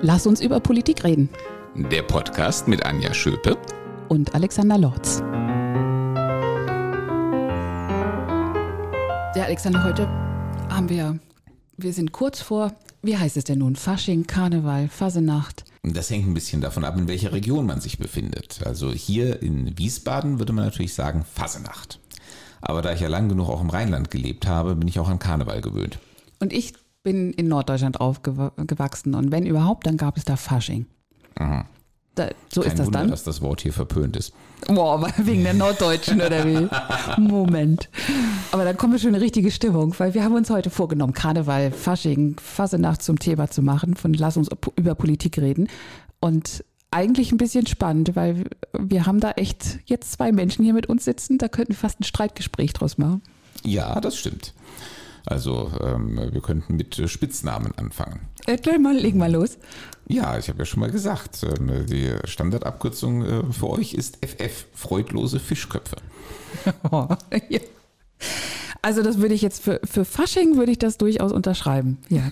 Lass uns über Politik reden. Der Podcast mit Anja Schöpe und Alexander Lorz. Ja, Alexander, heute haben wir, wir sind kurz vor, wie heißt es denn nun? Fasching, Karneval, Fasenacht. Das hängt ein bisschen davon ab, in welcher Region man sich befindet. Also hier in Wiesbaden würde man natürlich sagen Fasenacht. Aber da ich ja lang genug auch im Rheinland gelebt habe, bin ich auch an Karneval gewöhnt. Und ich bin in Norddeutschland aufgewachsen und wenn überhaupt, dann gab es da Fasching. Aha. Da, so Kein ist das Wunder, dann. dass das Wort hier verpönt ist. Boah, wegen der Norddeutschen oder wie? Moment. Aber dann kommen wir schon in eine richtige Stimmung, weil wir haben uns heute vorgenommen, Karneval, Fasching, Fasenacht zum Thema zu machen, von Lass uns über Politik reden. Und eigentlich ein bisschen spannend, weil wir haben da echt jetzt zwei Menschen hier mit uns sitzen, da könnten wir fast ein Streitgespräch draus machen. Ja, das stimmt. Also ähm, wir könnten mit äh, Spitznamen anfangen. Erklär mal, leg mal los. Ja, ich habe ja schon mal gesagt, ähm, die Standardabkürzung äh, für euch ist FF, freudlose Fischköpfe. ja. Also das würde ich jetzt für, für Fasching würde ich das durchaus unterschreiben. Ja.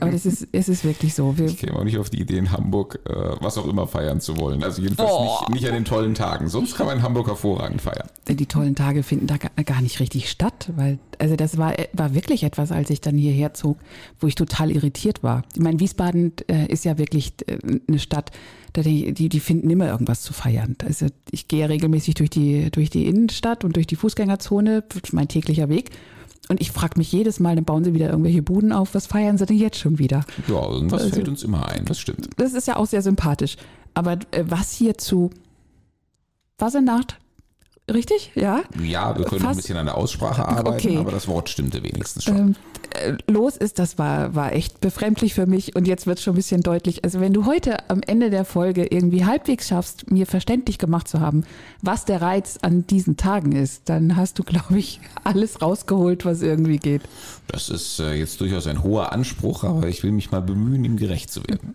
Aber das ist, es ist wirklich so. Wir, Ich käme auch nicht auf die Idee, in Hamburg äh, was auch immer feiern zu wollen. Also jedenfalls Oh. nicht, nicht an den tollen Tagen. Sonst kann man in Hamburg hervorragend feiern. die tollen Tage finden da gar, nicht richtig statt, weil also das war war wirklich etwas, als ich dann hierher zog, wo ich total irritiert war. Ich meine, Wiesbaden äh, ist ja wirklich äh, eine Stadt, da denke ich, die die finden immer irgendwas zu feiern. Also ich gehe ja regelmäßig durch die durch die Innenstadt und durch die Fußgängerzone, mein täglicher Weg. Und ich frage mich jedes Mal, dann bauen sie wieder irgendwelche Buden auf. Was feiern sie denn jetzt schon wieder? Ja, irgendwas Also- fällt uns immer ein, das stimmt. Das ist ja auch sehr sympathisch. Aber äh, was hier zu Fasenacht, richtig? Ja? Ja, wir können noch ein Fast- bisschen an der Aussprache arbeiten, Okay. aber das Wort stimmte wenigstens schon. ähm, äh, los ist, das war, war echt befremdlich für mich und jetzt wird schon ein bisschen deutlich. Also wenn du heute am Ende der Folge irgendwie halbwegs schaffst, mir verständlich gemacht zu haben, was der Reiz an diesen Tagen ist, dann hast du, glaube ich, alles rausgeholt, was irgendwie geht. Das ist äh, jetzt durchaus ein hoher Anspruch, aber ich will mich mal bemühen, ihm gerecht zu werden.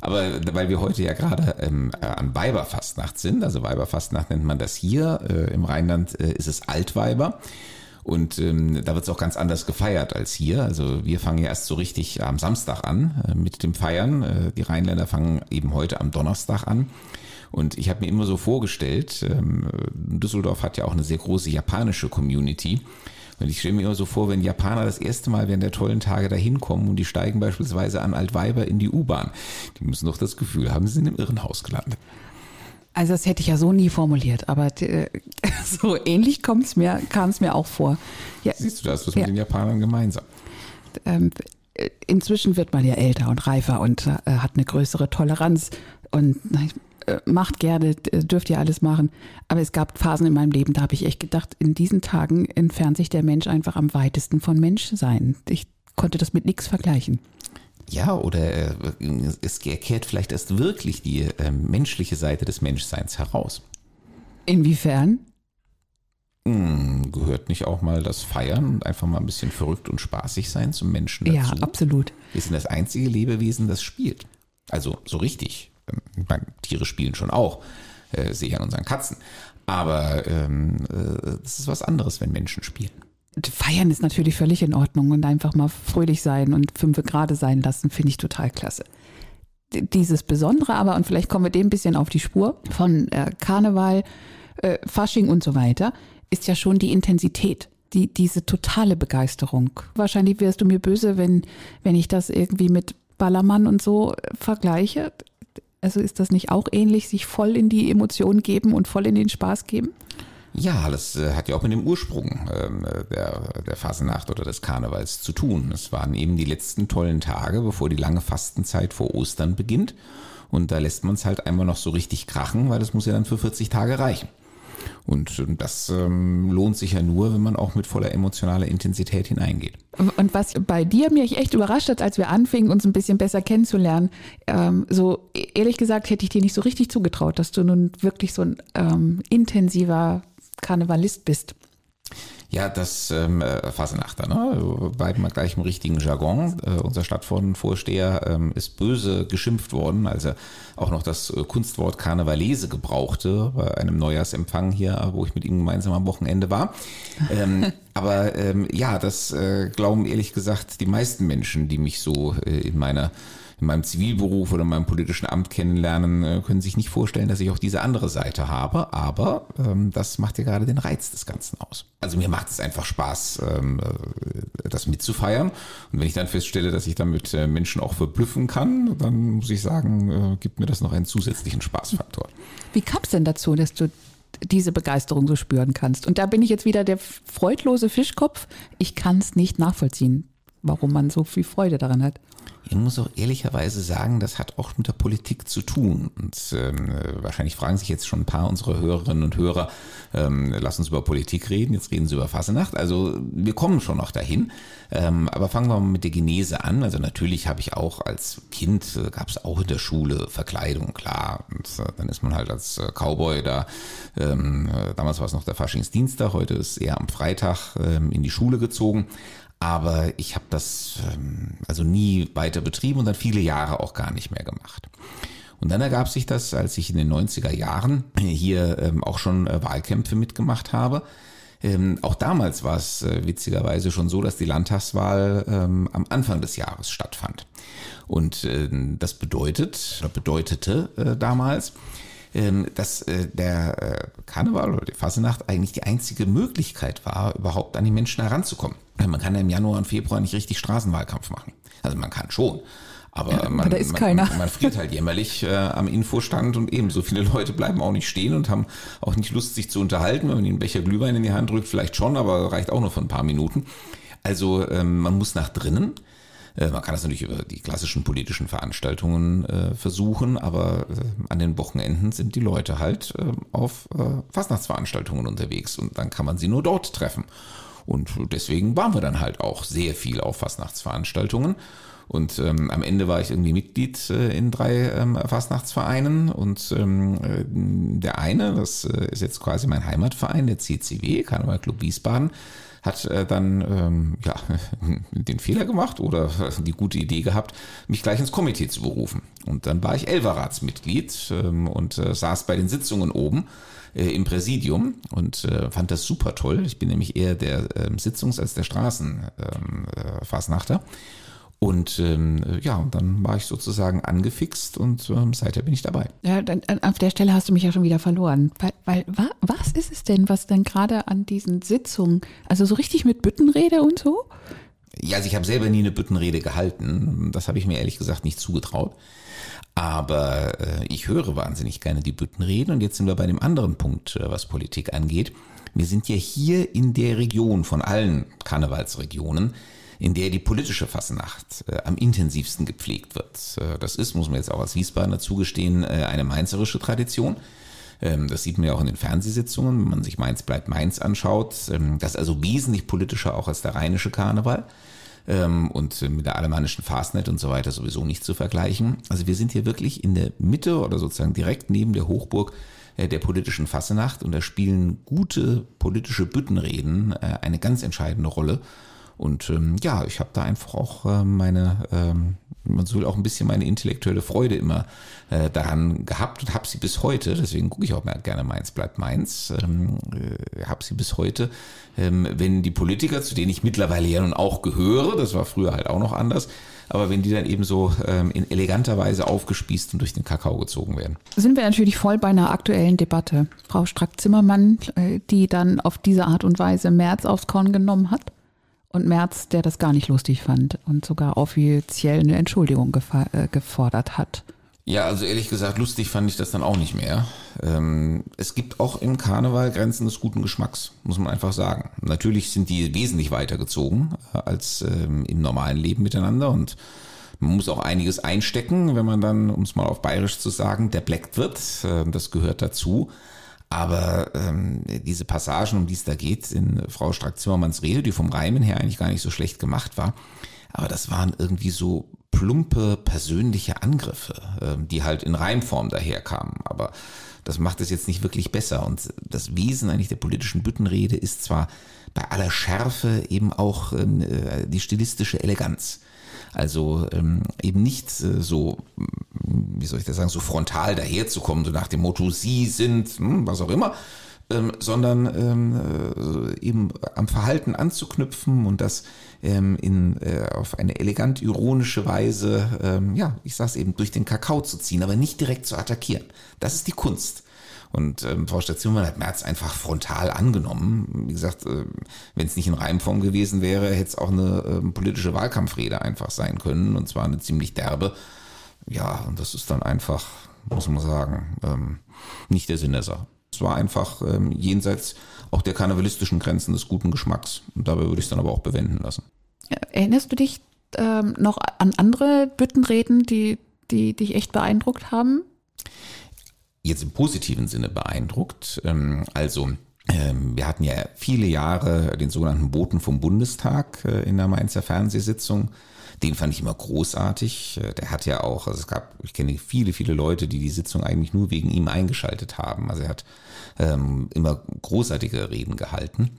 Aber weil wir heute ja gerade ähm, äh, an Weiberfastnacht sind, also Weiberfastnacht nennt man das hier, äh, im Rheinland äh, ist es Altweiber. Und ähm, da wird es auch ganz anders gefeiert als hier. Also wir fangen ja erst so richtig am Samstag an äh, mit dem Feiern. Äh, die Rheinländer fangen eben heute am Donnerstag an. Und ich habe mir immer so vorgestellt, ähm, Düsseldorf hat ja auch eine sehr große japanische Community. Und ich stelle mir immer so vor, wenn Japaner das erste Mal während der tollen Tage da hinkommen und die steigen beispielsweise an Altweiber in die U-Bahn. Die müssen doch das Gefühl haben, sie sind im Irrenhaus gelandet. Also das hätte ich ja so nie formuliert, aber äh, so ähnlich kommt's mir, kam es mir auch vor. Ja, Siehst du, da hast du es Ja. mit den Japanern gemeinsam. ähm, äh, inzwischen wird man ja älter und reifer und äh, hat eine größere Toleranz und macht gerne, äh, dürft ihr alles machen. Aber es gab Phasen in meinem Leben, da habe ich echt gedacht, in diesen Tagen entfernt sich der Mensch einfach am weitesten von Menschsein. Ich konnte das mit nichts vergleichen. Ja, oder äh, es kehrt vielleicht erst wirklich die äh, menschliche Seite des Menschseins heraus. Inwiefern? Hm, gehört nicht auch mal das Feiern und einfach mal ein bisschen verrückt und spaßig sein zum Menschen dazu? Ja, absolut. Wir sind das einzige Lebewesen, das spielt. Also so richtig. Meine, Tiere spielen schon auch, äh, sehe ich an unseren Katzen. Aber ähm, äh, ist was anderes, wenn Menschen spielen. Feiern ist natürlich völlig in Ordnung und einfach mal fröhlich sein und fünfe Grade sein lassen, finde ich total klasse. Dieses Besondere aber, und vielleicht kommen wir dem ein bisschen auf die Spur, von äh, Karneval, äh, Fasching und so weiter, ist ja schon die Intensität, die, diese totale Begeisterung. Wahrscheinlich wärst du mir böse, wenn, wenn ich das irgendwie mit Ballermann und so äh, vergleiche. Also ist das nicht auch ähnlich, sich voll in die Emotionen geben und voll in den Spaß geben? Ja, das äh, hat ja auch mit dem Ursprung ähm, äh, der, der Fasenacht oder des Karnevals zu tun. Es waren eben die letzten tollen Tage, bevor die lange Fastenzeit vor Ostern beginnt. Und da lässt man es halt einmal noch so richtig krachen, weil das muss ja dann für 40 Tage reichen. Und ähm, das ähm, lohnt sich ja nur, wenn man auch mit voller emotionaler Intensität hineingeht. Und was bei dir mich echt überrascht hat, als wir anfingen, uns ein bisschen besser kennenzulernen, ähm, so e- ehrlich gesagt hätte ich dir nicht so richtig zugetraut, dass du nun wirklich so ein ähm, intensiver Karnevalist bist. Ja, das ähm, äh, Fasenachter, ne? Bleiben wir gleich im richtigen Jargon. Äh, unser Stadtvorsteher ähm, ist böse geschimpft worden, als er auch noch das äh, Kunstwort Karnevalese gebrauchte bei einem Neujahrsempfang hier, wo ich mit ihm gemeinsam am Wochenende war. Ähm, aber ähm, ja, das äh, glauben ehrlich gesagt die meisten Menschen, die mich so äh, in meiner in meinem Zivilberuf oder in meinem politischen Amt kennenlernen, äh, können sich nicht vorstellen, dass ich auch diese andere Seite habe. Aber ähm, das macht ja gerade den Reiz des Ganzen aus. Also mir macht es einfach Spaß, ähm, äh, das mitzufeiern. Und wenn ich dann feststelle, dass ich damit äh, Menschen auch verblüffen kann, dann muss ich sagen, äh, gibt mir das noch einen zusätzlichen Spaßfaktor. Wie kam es denn dazu, dass du diese Begeisterung so spüren kannst? Und da bin ich jetzt wieder der freudlose Fischkopf. Ich kann es nicht nachvollziehen, warum man so viel Freude daran hat. Ich muss auch ehrlicherweise sagen, das hat auch mit der Politik zu tun. Und ähm, wahrscheinlich fragen sich jetzt schon ein paar unserer Hörerinnen und Hörer, ähm, lass uns über Politik reden, jetzt reden sie über Fasenacht. Also wir kommen schon noch dahin. Ähm, aber fangen wir mal mit der Genese an. Also natürlich habe ich auch als Kind, äh, gab es auch in der Schule Verkleidung, klar. Und äh, dann ist man halt als äh, Cowboy da, ähm, äh, damals war es noch der Faschingsdienstag, heute ist eher am Freitag ähm, in die Schule gezogen. Aber ich habe das ähm, also nie weiter betrieben und dann viele Jahre auch gar nicht mehr gemacht. Und dann ergab sich das, als ich in den 90er Jahren hier ähm, auch schon äh, Wahlkämpfe mitgemacht habe. Ähm, auch damals war es äh, witzigerweise schon so, dass die Landtagswahl ähm, am Anfang des Jahres stattfand. Und äh, das bedeutet, bedeutete damals, dass äh, der äh, Karneval oder die Fasenacht eigentlich die einzige Möglichkeit war, überhaupt an die Menschen heranzukommen. Man kann ja im Januar und Februar nicht richtig Straßenwahlkampf machen. Also man kann schon. Aber ja, man, ist man. Man, man friert halt jämmerlich äh, am Infostand und eben so viele Leute bleiben auch nicht stehen und haben auch nicht Lust, sich zu unterhalten. Wenn man ihnen einen Becher Glühwein in die Hand drückt, vielleicht schon, aber reicht auch nur für ein paar Minuten. Also ähm, man muss nach drinnen. Äh, man kann das natürlich über die klassischen politischen Veranstaltungen äh, versuchen, aber äh, an den Wochenenden sind die Leute halt auf Fastnachtsveranstaltungen unterwegs und dann kann man sie nur dort treffen. Und deswegen waren wir dann halt auch sehr viel auf Fastnachtsveranstaltungen. Und ähm, am Ende war ich irgendwie Mitglied äh, in drei ähm, Fastnachtsvereinen. Und ähm, äh, der eine, das äh, ist jetzt quasi mein Heimatverein, der CCW, Karneval Club Wiesbaden, hat äh, dann ähm, ja, den Fehler gemacht oder die gute Idee gehabt, mich gleich ins Komitee zu berufen. Und dann war ich Elverratsmitglied ähm, und äh, saß bei den Sitzungen oben äh, im Präsidium und äh, fand das super toll. Ich bin nämlich eher der ähm, Sitzungs- als der Straßenfasnachter. Ähm, äh, und ähm, ja, und dann war ich sozusagen angefixt und ähm, seither bin ich dabei. Ja, dann, äh, auf der Stelle hast du mich ja schon wieder verloren. Weil, weil wa, was ist es denn, was denn gerade an diesen Sitzungen, also so richtig mit Büttenrede und so? Ja, also ich habe selber nie eine Büttenrede gehalten. Das habe ich mir ehrlich gesagt nicht zugetraut. Aber äh, ich höre wahnsinnig gerne die Büttenreden und jetzt sind wir bei dem anderen Punkt, äh, was Politik angeht. Wir sind ja hier in der Region von allen Karnevalsregionen, in der die politische Fasnacht äh, am intensivsten gepflegt wird. Äh, das ist, muss man jetzt auch als Wiesbadener zugestehen, äh, eine mainzerische Tradition. Ähm, das sieht man ja auch in den Fernsehsitzungen, wenn man sich Mainz bleibt Mainz anschaut. Ähm, das ist also wesentlich politischer auch als der rheinische Karneval ähm, und mit der alemannischen Fastnet und so weiter sowieso nicht zu vergleichen. Also wir sind hier wirklich in der Mitte oder sozusagen direkt neben der Hochburg äh, der politischen Fassenacht und da spielen gute politische Büttenreden eine ganz entscheidende Rolle. Und ähm, ja, ich habe da einfach auch äh, meine, ähm, man soll auch ein bisschen meine intellektuelle Freude immer äh, daran gehabt und habe sie bis heute, deswegen gucke ich auch gerne Mainz bleibt Mainz, ähm, äh, habe sie bis heute, ähm, wenn die Politiker, zu denen ich mittlerweile ja nun auch gehöre, das war früher halt auch noch anders, aber wenn die dann eben so ähm, in eleganter Weise aufgespießt und durch den Kakao gezogen werden. Sind wir natürlich voll bei einer aktuellen Debatte. Frau Strack-Zimmermann, äh, die dann auf diese Art und Weise März aufs Korn genommen hat und Merz, der das gar nicht lustig fand und sogar offiziell eine Entschuldigung äh, gefordert hat. Ja, also ehrlich gesagt, lustig fand ich das dann auch nicht mehr. Ähm, es gibt auch im Karneval Grenzen des guten Geschmacks, muss man einfach sagen. Natürlich sind die wesentlich weiter gezogen äh, als ähm, im normalen Leben miteinander und man muss auch einiges einstecken, wenn man dann, um es mal auf bayerisch zu sagen, der bleckt wird. Äh, das gehört dazu. Aber ähm, diese Passagen, um die es da geht, in Frau Strack-Zimmermanns Rede, die vom Reimen her eigentlich gar nicht so schlecht gemacht war, aber das waren irgendwie so plumpe persönliche Angriffe, ähm, die halt in Reimform daherkamen. Aber das macht es jetzt nicht wirklich besser. Und das Wesen eigentlich der politischen Büttenrede ist zwar bei aller Schärfe eben auch ähm, äh, die stilistische Eleganz. Also ähm, eben nicht äh, so, wie soll ich das sagen, so frontal daherzukommen, so nach dem Motto, Sie sind, hm, was auch immer, ähm, sondern ähm, äh, eben am Verhalten anzuknüpfen und das ähm, in, äh, auf eine elegant ironische Weise, ähm, ja, ich sag's eben, durch den Kakao zu ziehen, aber nicht direkt zu attackieren. Das ist die Kunst. Und ähm, Frau Stationmann hat Merz einfach frontal angenommen. Wie gesagt, äh, wenn es nicht in Reimform gewesen wäre, hätte es auch eine äh, politische Wahlkampfrede einfach sein können. Und zwar eine ziemlich derbe. Ja, und das ist dann einfach, muss man sagen, ähm, nicht der Sinn der Sache. Es war einfach ähm, jenseits auch der karnevalistischen Grenzen des guten Geschmacks. Und dabei würde ich es dann aber auch bewenden lassen. Erinnerst du dich ähm, noch an andere Büttenreden, die, die dich echt beeindruckt haben? Jetzt im positiven Sinne beeindruckt. Ähm, also ähm, wir hatten ja viele Jahre den sogenannten Boten vom Bundestag äh, in der Mainzer Fernsehsitzung. Den fand ich immer großartig. Äh, der hat ja auch, also es gab, ich kenne viele, viele Leute, die die Sitzung eigentlich nur wegen ihm eingeschaltet haben. Also er hat ähm, immer großartige Reden gehalten.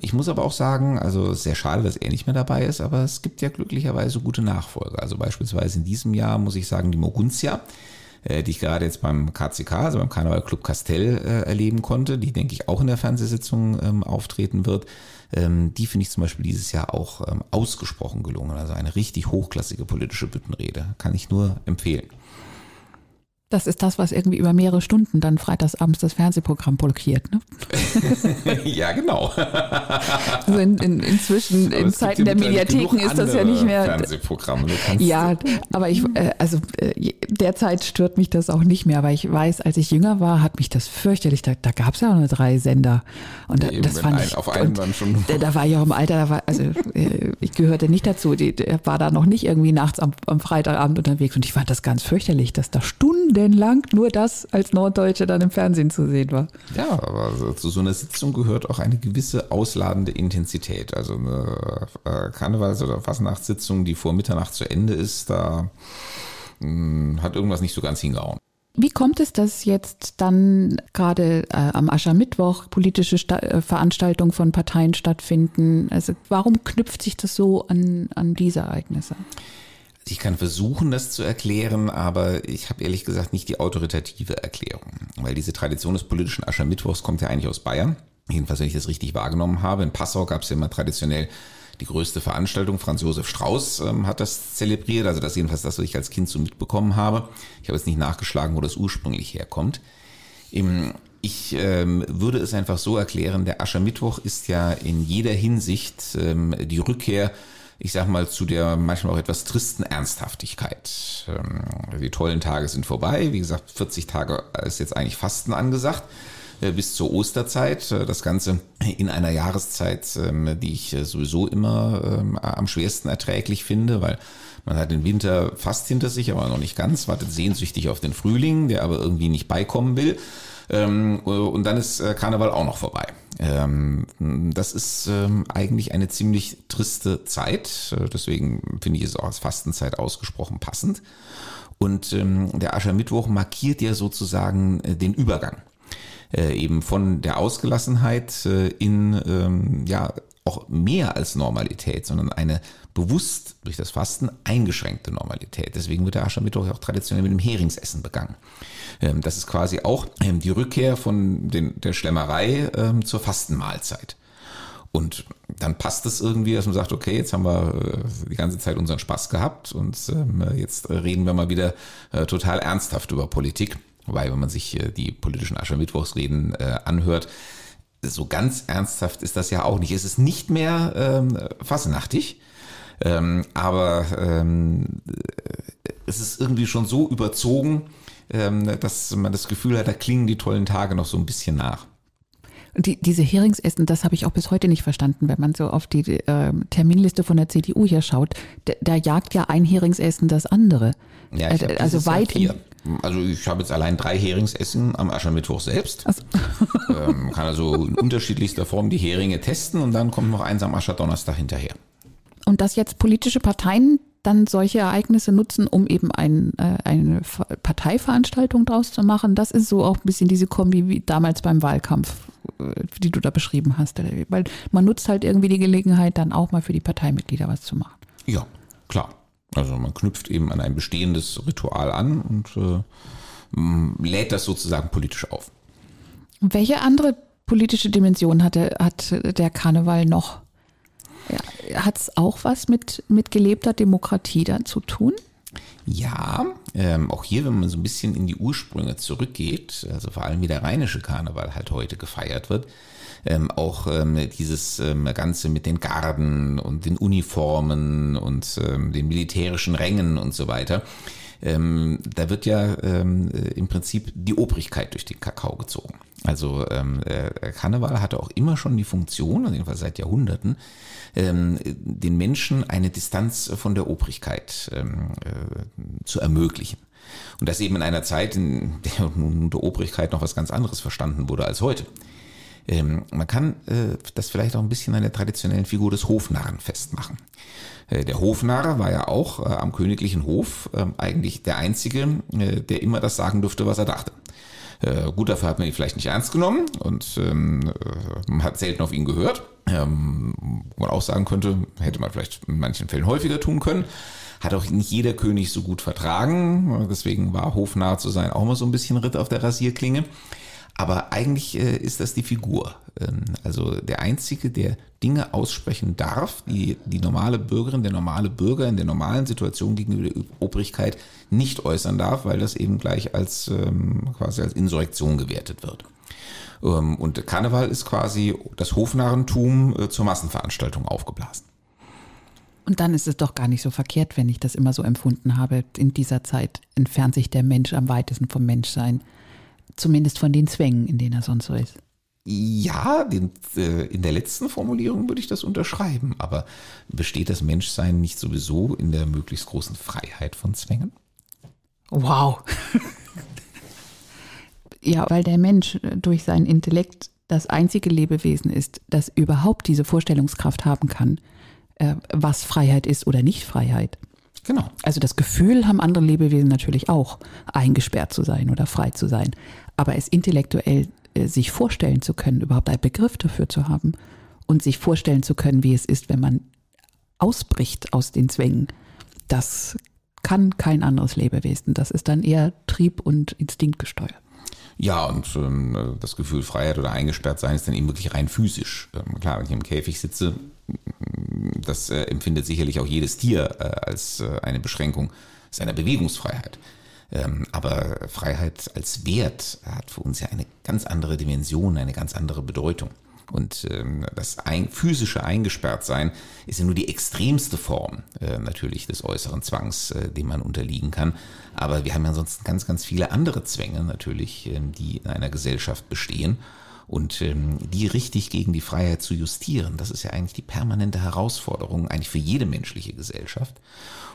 Ich muss aber auch sagen, also sehr schade, dass er nicht mehr dabei ist, aber es gibt ja glücklicherweise gute Nachfolger. Also beispielsweise in diesem Jahr muss ich sagen, die Moguntia, die ich gerade jetzt beim KCK, also beim Karneval Club Castell äh, erleben konnte, die denke ich auch in der Fernsehsitzung ähm, auftreten wird. Ähm, die finde ich zum Beispiel dieses Jahr auch ähm, ausgesprochen gelungen. Also eine richtig hochklassige politische Büttenrede. Kann ich nur empfehlen. Das ist das, was irgendwie über mehrere Stunden dann freitagsabends das Fernsehprogramm blockiert. Ne? ja, genau. Also in, in, inzwischen in Zeiten der Mediatheken ist das ja nicht mehr. Fernsehprogramme. Ja, aber ich, äh, also äh, derzeit stört mich das auch nicht mehr, aber ich weiß, als ich jünger war, hat mich das fürchterlich. Da, da gab es ja auch nur drei Sender. Und ja, das fand ein, ich. Auf einen dann schon. Da, da war ich auch im Alter, da war, also äh, ich gehörte nicht dazu. Der war da noch nicht irgendwie nachts am, am Freitagabend unterwegs und ich fand das ganz fürchterlich, dass da Stunden lang nur das als Norddeutsche dann im Fernsehen zu sehen war. Ja, aber zu so einer Sitzung gehört auch eine gewisse ausladende Intensität. Also eine äh, Karnevals- oder Fastnachtssitzung, die vor Mitternacht zu Ende ist, da hm, hat irgendwas nicht so ganz hingehauen. Wie kommt es, dass jetzt dann gerade äh, am Aschermittwoch politische Sta äh, Veranstaltungen von Parteien stattfinden? Also warum knüpft sich das so an, an diese Ereignisse? Ich kann versuchen, das zu erklären, aber ich habe ehrlich gesagt nicht die autoritative Erklärung, weil diese Tradition des politischen Aschermittwochs kommt ja eigentlich aus Bayern. Jedenfalls, wenn ich das richtig wahrgenommen habe. In Passau gab es ja immer traditionell die größte Veranstaltung. Franz Josef Strauß ähm, hat das zelebriert, also das jedenfalls das, was ich als Kind so mitbekommen habe. Ich habe jetzt nicht nachgeschlagen, wo das ursprünglich herkommt. Im, ich ähm, würde es einfach so erklären, der Aschermittwoch ist ja in jeder Hinsicht ähm, die Rückkehr ich sag mal, zu der manchmal auch etwas tristen Ernsthaftigkeit. Ähm, die tollen Tage sind vorbei. Wie gesagt, 40 Tage ist jetzt eigentlich Fasten angesagt äh, bis zur Osterzeit. Äh, das Ganze in einer Jahreszeit, ähm, die ich äh, sowieso immer ähm, am schwersten erträglich finde, weil man hat den Winter fast hinter sich, aber noch nicht ganz, wartet sehnsüchtig auf den Frühling, der aber irgendwie nicht beikommen will. Und dann ist Karneval auch noch vorbei. Ähm, das ist ähm, eigentlich eine ziemlich triste Zeit. Äh, deswegen finde ich es auch als Fastenzeit ausgesprochen passend. Und ähm, der Aschermittwoch markiert ja sozusagen äh, den Übergang. Äh, eben von der Ausgelassenheit äh, in ähm, ja auch mehr als Normalität, sondern eine bewusst durch das Fasten eingeschränkte Normalität. Deswegen wird der Aschermittwoch auch traditionell mit dem Heringsessen begangen. Ähm, das ist quasi auch ähm, die Rückkehr von den, der Schlemmerei ähm, zur Fastenmahlzeit. Und dann passt es irgendwie, dass man sagt, okay, jetzt haben wir äh, die ganze Zeit unseren Spaß gehabt und jetzt reden wir mal wieder äh, total ernsthaft über Politik. Wobei, wenn man sich äh, die politischen Aschermittwochsreden anhört, so ganz ernsthaft ist das ja auch nicht. Es ist nicht mehr ähm, fassenachtig, ähm, aber ähm, es ist irgendwie schon so überzogen, ähm, dass man das Gefühl hat, da klingen die tollen Tage noch so ein bisschen nach. Die, diese Heringsessen, das habe ich auch bis heute nicht verstanden, wenn man so auf die äh, Terminliste von der CDU hier schaut. Da, jagt ja ein Heringsessen das andere. Ja, ich äh, also weit vier. Also ich habe jetzt allein drei Heringsessen am Aschermittwoch selbst. Also. ähm, kann also in unterschiedlichster Form die Heringe testen und dann kommt noch eins am Ascherdonnerstag hinterher. Und dass jetzt politische Parteien dann solche Ereignisse nutzen, um eben ein, äh, eine Parteiveranstaltung draus zu machen. Das ist so auch ein bisschen diese Kombi wie damals beim Wahlkampf, äh, die du da beschrieben hast. Weil man nutzt halt irgendwie die Gelegenheit, dann auch mal für die Parteimitglieder was zu machen. Ja, klar. Also man knüpft eben an ein bestehendes Ritual an und äh, lädt das sozusagen politisch auf. Welche andere politische Dimension hatte, hat der Karneval noch? Hat es auch was mit, mit gelebter Demokratie da zu tun? Ja, ähm, auch hier, wenn man so ein bisschen in die Ursprünge zurückgeht, also vor allem wie der rheinische Karneval halt heute gefeiert wird, ähm, auch ähm, dieses ähm, Ganze mit den Garden und den Uniformen und ähm, den militärischen Rängen und so weiter. Ähm, da wird ja ähm, im Prinzip die Obrigkeit durch den Kakao gezogen. Also ähm, Karneval hatte auch immer schon die Funktion, also jedenfalls seit Jahrhunderten, ähm, den Menschen eine Distanz von der Obrigkeit ähm, äh, zu ermöglichen. Und das eben in einer Zeit, in der unter Obrigkeit noch was ganz anderes verstanden wurde als heute. Ähm, man kann äh, das vielleicht auch ein bisschen an der traditionellen Figur des Hofnarren festmachen. Äh, der Hofnarr war ja auch äh, am königlichen Hof äh, eigentlich der Einzige, äh, der immer das sagen durfte, was er dachte. Äh, gut, dafür hat man ihn vielleicht nicht ernst genommen und ähm, äh, man hat selten auf ihn gehört. Ähm, wo man auch sagen könnte, hätte man vielleicht in manchen Fällen häufiger tun können. Hat auch nicht jeder König so gut vertragen. Deswegen war hofnah zu sein auch mal so ein bisschen Ritt auf der Rasierklinge. Aber eigentlich äh, ist das die Figur. Ähm, also der Einzige, der Dinge aussprechen darf, die die normale Bürgerin, der normale Bürger in der normalen Situation gegenüber der Obrigkeit nicht äußern darf, weil das eben gleich als ähm, quasi als Insurrektion gewertet wird. Ähm, und Karneval ist quasi das Hofnarrentum äh, zur Massenveranstaltung aufgeblasen. Und dann ist es doch gar nicht so verkehrt, wenn ich das immer so empfunden habe. In dieser Zeit entfernt sich der Mensch am weitesten vom Menschsein. Zumindest von den Zwängen, in denen er sonst so ist. Ja, den, äh, in der letzten Formulierung würde ich das unterschreiben. Aber besteht das Menschsein nicht sowieso in der möglichst großen Freiheit von Zwängen? Wow. ja, weil der Mensch durch seinen Intellekt das einzige Lebewesen ist, das überhaupt diese Vorstellungskraft haben kann, äh, was Freiheit ist oder nicht Freiheit. Genau. Also das Gefühl haben andere Lebewesen natürlich auch, eingesperrt zu sein oder frei zu sein. Aber es intellektuell äh, sich vorstellen zu können, überhaupt einen Begriff dafür zu haben und sich vorstellen zu können, wie es ist, wenn man ausbricht aus den Zwängen, das kann kein anderes Lebewesen. Das ist dann eher Trieb und Instinkt gesteuert. Ja, und ähm, das Gefühl Freiheit oder eingesperrt sein ist dann eben wirklich rein physisch. Ähm, klar, wenn ich im Käfig sitze, das äh, empfindet sicherlich auch jedes Tier äh, als äh, eine Beschränkung seiner Bewegungsfreiheit. Ähm, aber Freiheit als Wert hat für uns ja eine ganz andere Dimension, eine ganz andere Bedeutung. Und ähm, das ein, physische Eingesperrtsein ist ja nur die extremste Form äh, natürlich des äußeren Zwangs, äh, dem man unterliegen kann. Aber wir haben ja ansonsten ganz, ganz viele andere Zwänge natürlich, äh, die in einer Gesellschaft bestehen. Und ähm, die richtig gegen die Freiheit zu justieren, das ist ja eigentlich die permanente Herausforderung, eigentlich für jede menschliche Gesellschaft.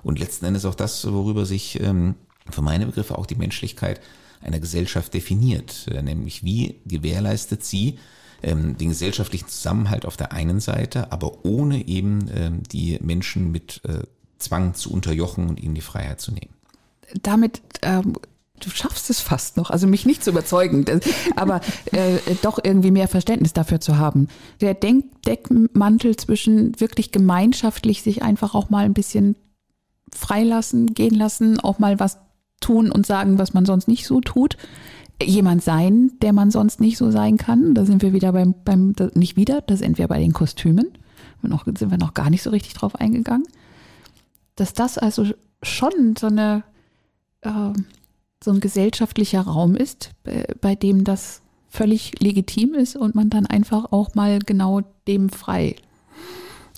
Und letzten Endes auch das, worüber sich ähm, für meine Begriffe auch die Menschlichkeit einer Gesellschaft definiert, äh, nämlich wie gewährleistet sie, ähm, den gesellschaftlichen Zusammenhalt auf der einen Seite, aber ohne eben ähm, die Menschen mit äh, Zwang zu unterjochen und ihnen die Freiheit zu nehmen. Damit ähm, du schaffst es fast noch, also mich nicht zu überzeugen, aber äh, doch irgendwie mehr Verständnis dafür zu haben. Der Denkmantel zwischen wirklich gemeinschaftlich sich einfach auch mal ein bisschen freilassen, gehen lassen, auch mal was tun und sagen, was man sonst nicht so tut, jemand sein, der man sonst nicht so sein kann. Da sind wir wieder beim, beim nicht wieder, da sind wir bei den Kostümen. Noch, sind wir noch gar nicht so richtig drauf eingegangen. Dass das also schon so eine, äh, so ein gesellschaftlicher Raum ist, bei, dem das völlig legitim ist und man dann einfach auch mal genau dem frei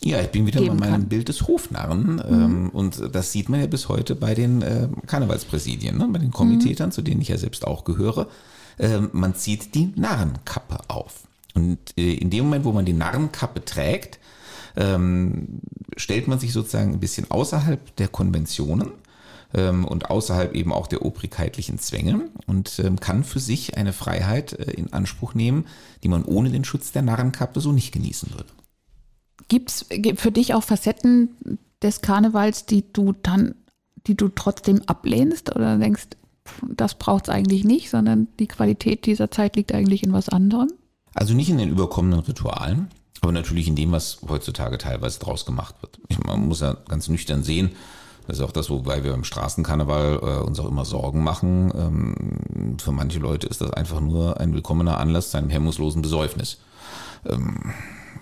ja, ich bin wieder bei meinem kann. Bild des Hofnarren. Mhm. Ähm, und das sieht man ja bis heute bei den äh, Karnevalspräsidien, ne? bei den Komiteetern, mhm. zu denen ich ja selbst auch gehöre. Ähm, man zieht die Narrenkappe auf. Und äh, in dem Moment, wo man die Narrenkappe trägt, ähm, stellt man sich sozusagen ein bisschen außerhalb der Konventionen ähm, und außerhalb eben auch der obrigkeitlichen Zwänge und ähm, kann für sich eine Freiheit äh, in Anspruch nehmen, die man ohne den Schutz der Narrenkappe so nicht genießen würde. Gibt es für dich auch Facetten des Karnevals, die du dann, die du trotzdem ablehnst oder denkst, das braucht es eigentlich nicht, sondern die Qualität dieser Zeit liegt eigentlich in was anderem? Also nicht in den überkommenen Ritualen, aber natürlich in dem, was heutzutage teilweise draus gemacht wird. Ich, man muss ja ganz nüchtern sehen, das ist auch das, wobei wir im Straßenkarneval äh, uns auch immer Sorgen machen. Ähm, für manche Leute ist das einfach nur ein willkommener Anlass zu einem hemmungslosen Besäufnis. Ähm,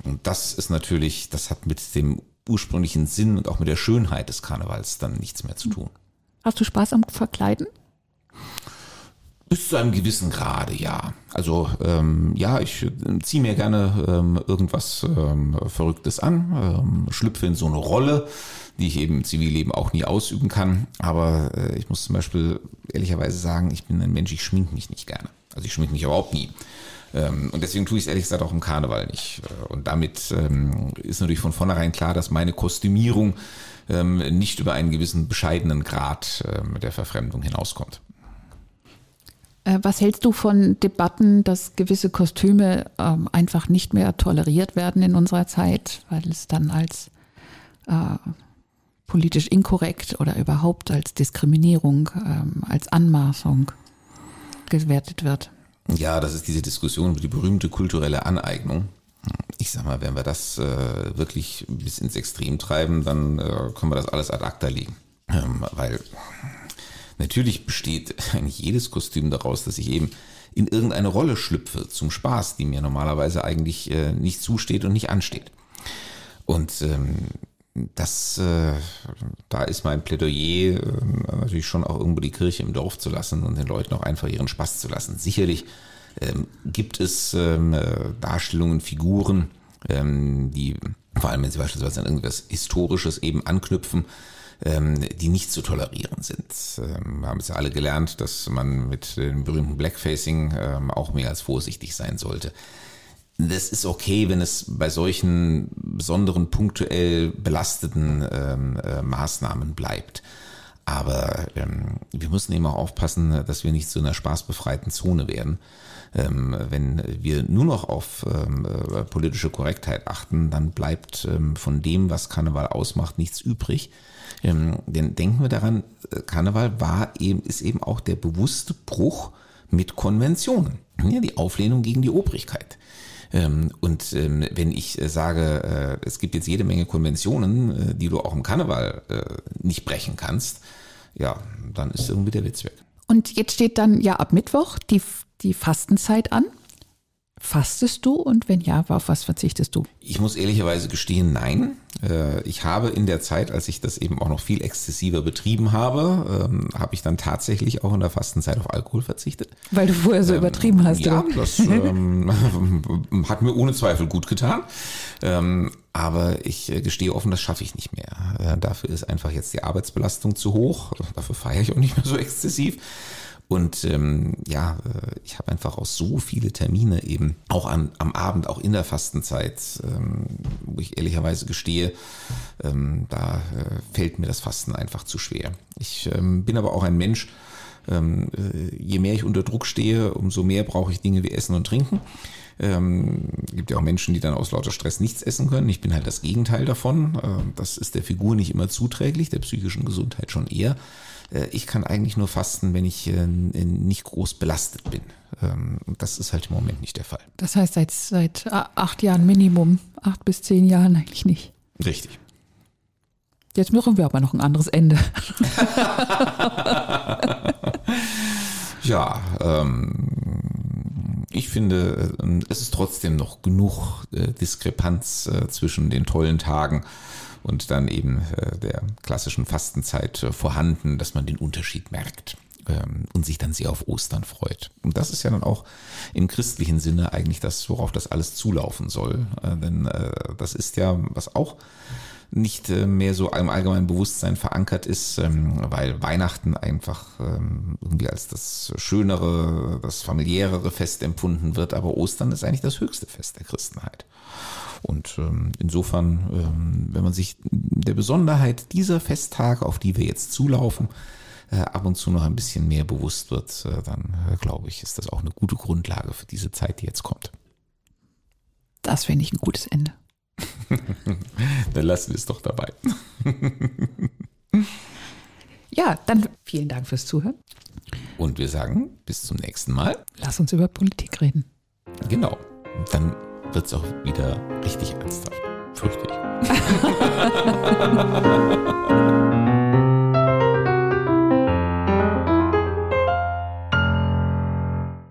und das ist natürlich, das hat mit dem ursprünglichen Sinn und auch mit der Schönheit des Karnevals dann nichts mehr zu tun. Hast du Spaß am Verkleiden? Bis zu einem gewissen Grade, ja. Also ähm, ja, ich äh, ziehe mir gerne ähm, irgendwas ähm, Verrücktes an, ähm, schlüpfe in so eine Rolle, die ich eben im Zivilleben auch nie ausüben kann. Aber äh, ich muss zum Beispiel ehrlicherweise sagen, ich bin ein Mensch, ich schmink mich nicht gerne. Also ich schmink mich überhaupt nie. Ähm, und deswegen tue ich es ehrlich gesagt auch im Karneval nicht. Äh, und damit ähm, ist natürlich von vornherein klar, dass meine Kostümierung nicht über einen gewissen bescheidenen Grad ähm, der Verfremdung hinauskommt. Äh, was hältst du von Debatten, dass gewisse Kostüme ähm, einfach nicht mehr toleriert werden in unserer Zeit, weil es dann als äh, politisch inkorrekt oder überhaupt als Diskriminierung, ähm, als Anmaßung gewertet wird? Ja, das ist diese Diskussion über die berühmte kulturelle Aneignung. Ich sag mal, wenn wir das äh, wirklich bis ins Extrem treiben, dann äh, können wir das alles ad acta legen. Ähm, weil Natürlich besteht eigentlich jedes Kostüm daraus, dass ich eben in irgendeine Rolle schlüpfe zum Spaß, die mir normalerweise eigentlich äh, nicht zusteht und nicht ansteht. Und ähm, das, äh, da ist mein Plädoyer äh, natürlich schon auch irgendwo die Kirche im Dorf zu lassen und den Leuten auch einfach ihren Spaß zu lassen. Sicherlich ähm, gibt es ähm, äh, Darstellungen, Figuren, ähm, die vor allem wenn sie beispielsweise an irgendwas Historisches eben anknüpfen, die nicht zu tolerieren sind. Ähm, wir haben es ja alle gelernt, dass man mit dem berühmten Blackfacing ähm, auch mehr als vorsichtig sein sollte. Das ist okay, wenn es bei solchen besonderen punktuell belasteten ähm, äh, Maßnahmen bleibt. Aber ähm, wir müssen eben auch aufpassen, dass wir nicht zu einer spaßbefreiten Zone werden. Ähm, wenn wir nur noch auf ähm, äh, politische Korrektheit achten, dann bleibt ähm, von dem, was Karneval ausmacht, nichts übrig. Denn denken wir daran, äh, Karneval war eben, ist eben auch der bewusste Bruch mit Konventionen. Ja, die Auflehnung gegen die Obrigkeit. Und wenn ich äh, sage, es gibt jetzt jede Menge Konventionen, die du auch im Karneval nicht brechen kannst, ja, dann ist irgendwie der Witz weg. Und jetzt steht dann ja ab Mittwoch die, die Fastenzeit an. Fastest du und wenn ja, auf was verzichtest du? Ich muss ehrlicherweise gestehen, nein. Äh, ich habe in der Zeit, als ich das eben auch noch viel exzessiver betrieben habe, ähm, habe ich dann tatsächlich auch in der Fastenzeit auf Alkohol verzichtet. Weil du vorher so ähm, übertrieben hast, ja, oder? das ähm, hat mir ohne Zweifel gut getan. Ähm, aber ich äh, gestehe offen, das schaffe ich nicht mehr. Äh, dafür ist einfach jetzt die Arbeitsbelastung zu hoch. Dafür feiere ich auch nicht mehr so exzessiv. Und ähm, ja, äh, ich habe einfach auch so viele Termine eben, auch an, am Abend, auch in der Fastenzeit, ähm, wo ich ehrlicherweise gestehe, ähm, da äh, fällt mir das Fasten einfach zu schwer. Ich ähm, bin aber auch ein Mensch, ähm, äh, je mehr ich unter Druck stehe, umso mehr brauche ich Dinge wie Essen und Trinken. Ähm, gibt ja auch Menschen, die dann aus lauter Stress nichts essen können. Ich bin halt das Gegenteil davon. Äh, das ist der Figur nicht immer zuträglich, der psychischen Gesundheit schon eher. Äh, ich kann eigentlich nur fasten, wenn ich äh, nicht groß belastet bin. Ähm, das ist halt im Moment nicht der Fall. Das heißt seit, seit acht Jahren Minimum, acht bis zehn Jahren eigentlich nicht. Richtig. Jetzt machen wir aber noch ein anderes Ende. ja, ähm, ich finde, äh, es ist trotzdem noch genug äh, Diskrepanz äh, zwischen den tollen Tagen und dann eben äh, der klassischen Fastenzeit äh, vorhanden, dass man den Unterschied merkt ähm, und sich dann sehr auf Ostern freut. Und das ist ja dann auch im christlichen Sinne eigentlich das, worauf das alles zulaufen soll. Äh, denn das ist ja, was auch nicht mehr so im allgemeinen Bewusstsein verankert ist, ähm, weil Weihnachten einfach ähm, irgendwie als das schönere, das familiärere Fest empfunden wird, aber Ostern ist eigentlich das höchste Fest der Christenheit. Und ähm, insofern, ähm, wenn man sich der Besonderheit dieser Festtage, auf die wir jetzt zulaufen, äh, ab und zu noch ein bisschen mehr bewusst wird, äh, dann äh, glaube ich, ist das auch eine gute Grundlage für diese Zeit, die jetzt kommt. Das finde ich ein gutes Ende. dann lassen wir es doch dabei. ja, dann vielen Dank fürs Zuhören. Und wir sagen bis zum nächsten Mal. Lass uns über Politik reden. Genau. Dann wird es auch wieder richtig ernsthaft. Fürchte ich.